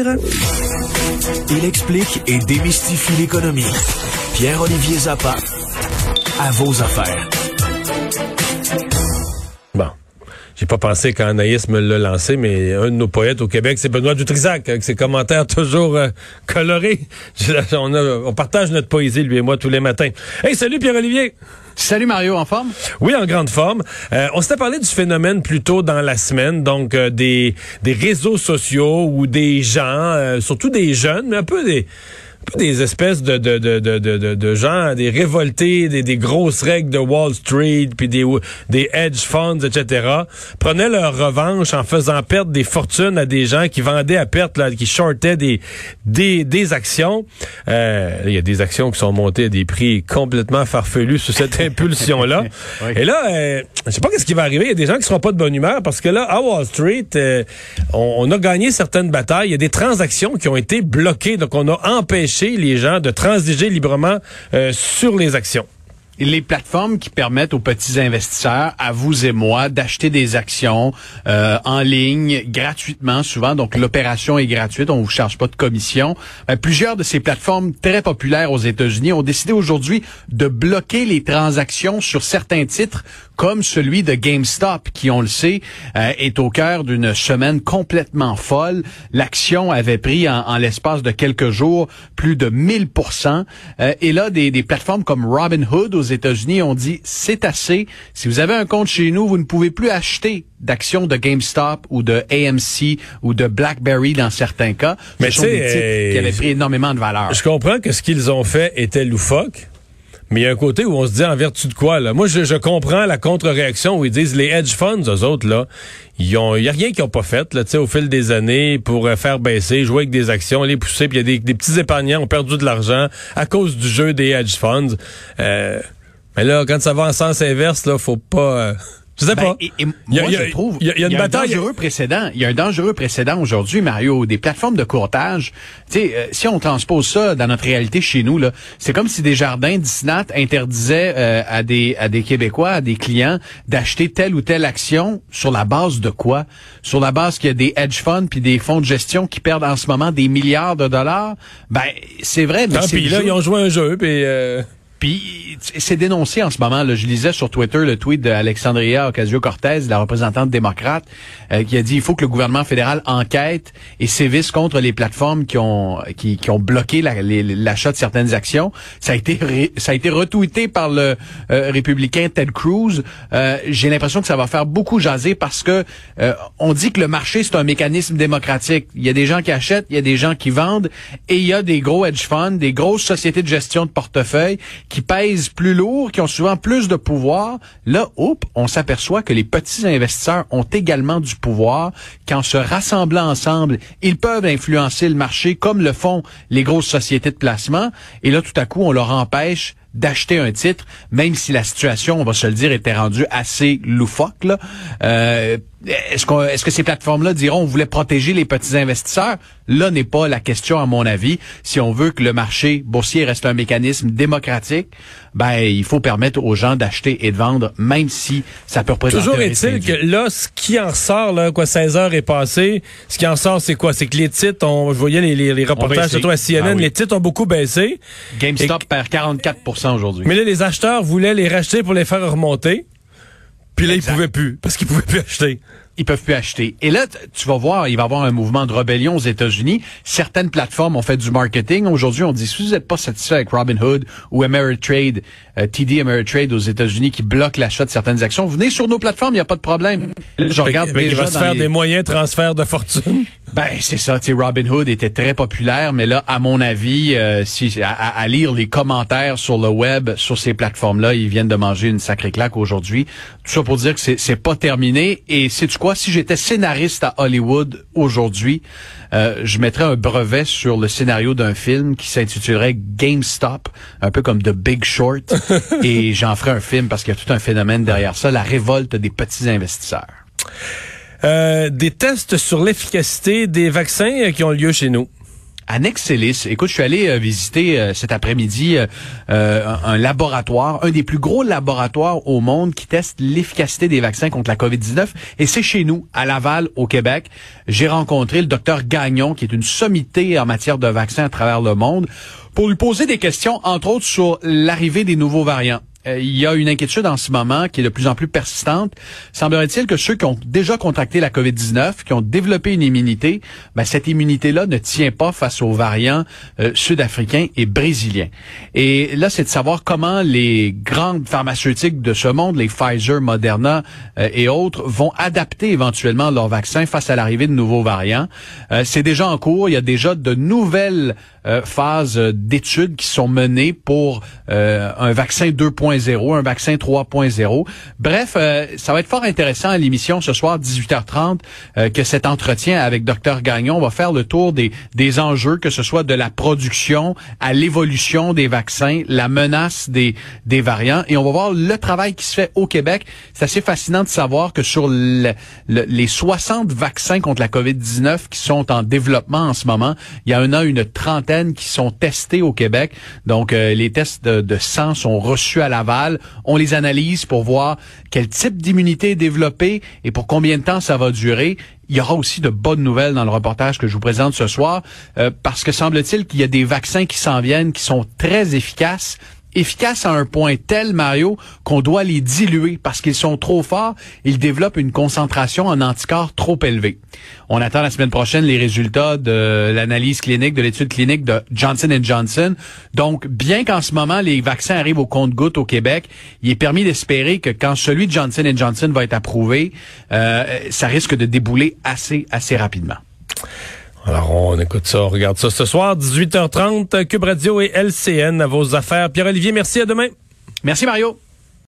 Il explique et démystifie l'économie. Pierre-Olivier Zappa, à vos affaires. J'ai pas pensé quand Anaïs me l'a lancé, mais un de nos poètes au Québec, c'est Benoît Dutrisac, avec ses commentaires toujours euh, colorés. On, a- on partage notre poésie, lui et moi, tous les matins. Hey, salut Pierre-Olivier! Salut Mario, en forme? Oui, en grande forme. Euh, on s'était parlé du phénomène plus tôt dans la semaine, donc euh, des, des réseaux sociaux ou des gens, euh, surtout des jeunes, mais un peu des des espèces de, de, de, de, de, gens, des révoltés, des, des grosses règles de Wall Street, puis des, des hedge funds, etc., prenaient leur revanche en faisant perdre des fortunes à des gens qui vendaient à perte, là, qui shortaient des, des, des actions. Euh, Il y a des actions qui sont montées à des prix complètement farfelus sous cette impulsion-là. Oui. Et là, euh, je sais pas qu'est-ce qui va arriver. Il y a des gens qui seront pas de bonne humeur parce que là, à Wall Street, euh, on, on a gagné certaines batailles. Il y a des transactions qui ont été bloquées. Donc, on a empêché les gens de transiger librement euh, sur les actions. Les plateformes qui permettent aux petits investisseurs, à vous et moi, d'acheter des actions euh, en ligne gratuitement, souvent. Donc, l'opération est gratuite, on vous charge pas de commission. Euh, plusieurs de ces plateformes très populaires aux États-Unis ont décidé aujourd'hui de bloquer les transactions sur certains titres, comme celui de GameStop, qui, on le sait, euh, est au cœur d'une semaine complètement folle. L'action avait pris en, en l'espace de quelques jours plus de 1000 Euh, Et là, des, des plateformes comme Robinhood aux États-Unis ont dit c'est assez. Si vous avez un compte chez nous, vous ne pouvez plus acheter d'actions de GameStop ou de AMC ou de BlackBerry dans certains cas. Ce Mais sont des titres euh, qui avaient pris énormément de valeur. Je comprends que ce qu'ils ont fait était loufoque. Mais il y a un côté où on se dit en vertu de quoi, là? Moi, je, je comprends la contre-réaction où ils disent les hedge funds, eux autres, là, ils ont, il y a rien qu'ils ont pas fait, là, tu sais, au fil des années pour euh, faire baisser, jouer avec des actions, les pousser, puis il y a des, des petits épargnants ont perdu de l'argent à cause du jeu des hedge funds. Euh, mais là, quand ça va en sens inverse, là, faut pas, euh, je sais Ben, pas. et- et Il y a- moi, il y a- je trouve, il y a- il y a une bataille- un dangereux précédent. Il y a un dangereux précédent aujourd'hui, Mario, des plateformes de courtage. Tu sais, euh, si on transpose ça dans notre réalité chez nous, là, c'est comme si des jardins Disney interdisaient euh, à des à des Québécois, à des clients, d'acheter telle ou telle action sur la base de quoi? Sur la base qu'il y a des hedge funds puis des fonds de gestion qui perdent en ce moment des milliards de dollars? Ben, c'est vrai, mais Tant c'est pis, là, jeu. ils ont joué un jeu, puis... euh, Puis c'est dénoncé en ce moment. Là. Je lisais sur Twitter le tweet d'Alexandria Ocasio-Cortez, la représentante démocrate, euh, qui a dit il faut que le gouvernement fédéral enquête et sévisse contre les plateformes qui ont qui, qui ont bloqué l'achat de certaines actions. Ça a été ça a été retweeté par le euh, républicain Ted Cruz. Euh, J'ai l'impression que ça va faire beaucoup jaser parce que euh, on dit que le marché c'est un mécanisme démocratique. Il y a des gens qui achètent, il y a des gens qui vendent et il y a des gros hedge funds, des grosses sociétés de gestion de portefeuille qui pèsent plus lourd, qui ont souvent plus de pouvoir. Là, oups, on s'aperçoit que les petits investisseurs ont également du pouvoir, qu'en se rassemblant ensemble, ils peuvent influencer le marché comme le font les grosses sociétés de placement. Et là, tout à coup, on leur empêche d'acheter un titre, même si la situation, on va se le dire, était rendue assez loufoque. Là. Euh, est-ce, qu'on, est-ce que ces plateformes-là diront on voulait protéger les petits investisseurs? Là n'est pas la question, à mon avis. Si on veut que le marché boursier reste un mécanisme démocratique, ben il faut permettre aux gens d'acheter et de vendre, même si ça peut représenter Toujours est-il que là, ce qui en sort, là, quoi, 16 heures est passé, ce qui en sort, c'est quoi? C'est que les titres, on, je voyais les, les, les reportages, surtout à CNN, Ah oui. les titres ont beaucoup baissé. GameStop perd 44 aujourd'hui. Mais là, les acheteurs voulaient les racheter pour les faire remonter. Puis là, Exact. ils pouvaient plus, parce qu'ils pouvaient plus acheter. ils peuvent plus acheter. Et là, tu vas voir, il va y avoir un mouvement de rébellion aux États-Unis. Certaines plateformes ont fait du marketing. Aujourd'hui, on dit, si vous n'êtes pas satisfait avec Robinhood ou Ameritrade, euh, TD Ameritrade aux États-Unis qui bloquent l'achat de certaines actions, venez sur nos plateformes, il n'y a pas de problème. Je regarde qu'il déjà va se faire les- des moyens de transfert de fortune. Ben, c'est ça. Tu sais, Robinhood était très populaire, mais là, à mon avis, euh, si à, à- lire les commentaires sur le web, sur ces plateformes-là, ils viennent de manger une sacrée claque aujourd'hui. Tout ça pour dire que c'est c'est pas terminé. Et sais tu quoi? Si j'étais scénariste à Hollywood aujourd'hui, euh, je mettrais un brevet sur le scénario d'un film qui s'intitulerait GameStop, un peu comme The Big Short, et j'en ferais un film parce qu'il y a tout un phénomène derrière ça, la révolte des petits investisseurs. Euh, des tests sur l'efficacité des vaccins euh, qui ont lieu chez nous. à Nexelis. Écoute, je suis allé euh, visiter cet après-midi un, un, laboratoire, un des plus gros laboratoires au monde qui teste l'efficacité des vaccins contre la COVID-19. Et c'est chez nous, à Laval, au Québec. J'ai rencontré le docteur Gagnon, qui est une sommité en matière de vaccins à travers le monde, pour lui poser des questions, entre autres, sur l'arrivée des nouveaux variants. Euh, il y a une inquiétude en ce moment qui est de plus en plus persistante. Semblerait-il que ceux qui ont déjà contracté la COVID-19, qui ont développé une immunité, ben, cette immunité-là ne tient pas face aux variants euh, sud-africains et brésiliens. Et là, c'est de savoir comment les grandes pharmaceutiques de ce monde, les Pfizer, Moderna euh, et autres, vont adapter éventuellement leurs vaccins face à l'arrivée de nouveaux variants. c'est déjà en cours. Il y a déjà de nouvelles phases d'études qui sont menées pour un vaccin 2.0 un vaccin 3.0. Bref, euh, ça va être fort intéressant à l'émission ce soir 18h30 euh, que cet entretien avec Dr Gagnon va faire le tour des, des enjeux, que ce soit de la production à l'évolution des vaccins, la menace des, des variants, et on va voir le travail qui se fait au Québec. C'est assez fascinant de savoir que sur les 60 vaccins contre la COVID-19 qui sont en développement en ce moment, il y a une trentaine qui sont testés au Québec. Donc, euh, les tests de, sang sont reçus à la on les analyse pour voir quel type d'immunité est développé et pour combien de temps ça va durer. Il y aura aussi de bonnes nouvelles dans le reportage que je vous présente ce soir, euh, parce que semble-t-il qu'il y a des vaccins qui s'en viennent, qui sont très efficaces, efficaces à un point tel, Mario, qu'on doit les diluer parce qu'ils sont trop forts. Ils développent une concentration en anticorps trop élevée. On attend la semaine prochaine les résultats de l'analyse clinique, de l'étude clinique de Johnson Johnson. Donc, bien qu'en ce moment, les vaccins arrivent au compte-gouttes au Québec, il est permis d'espérer que quand celui de Johnson Johnson va être approuvé, euh, ça risque de débouler assez, assez rapidement. Alors, on écoute ça, on regarde ça ce soir, 18h30, Cube Radio et LCN à vos affaires. Pierre-Olivier, merci, à demain. Merci, Mario.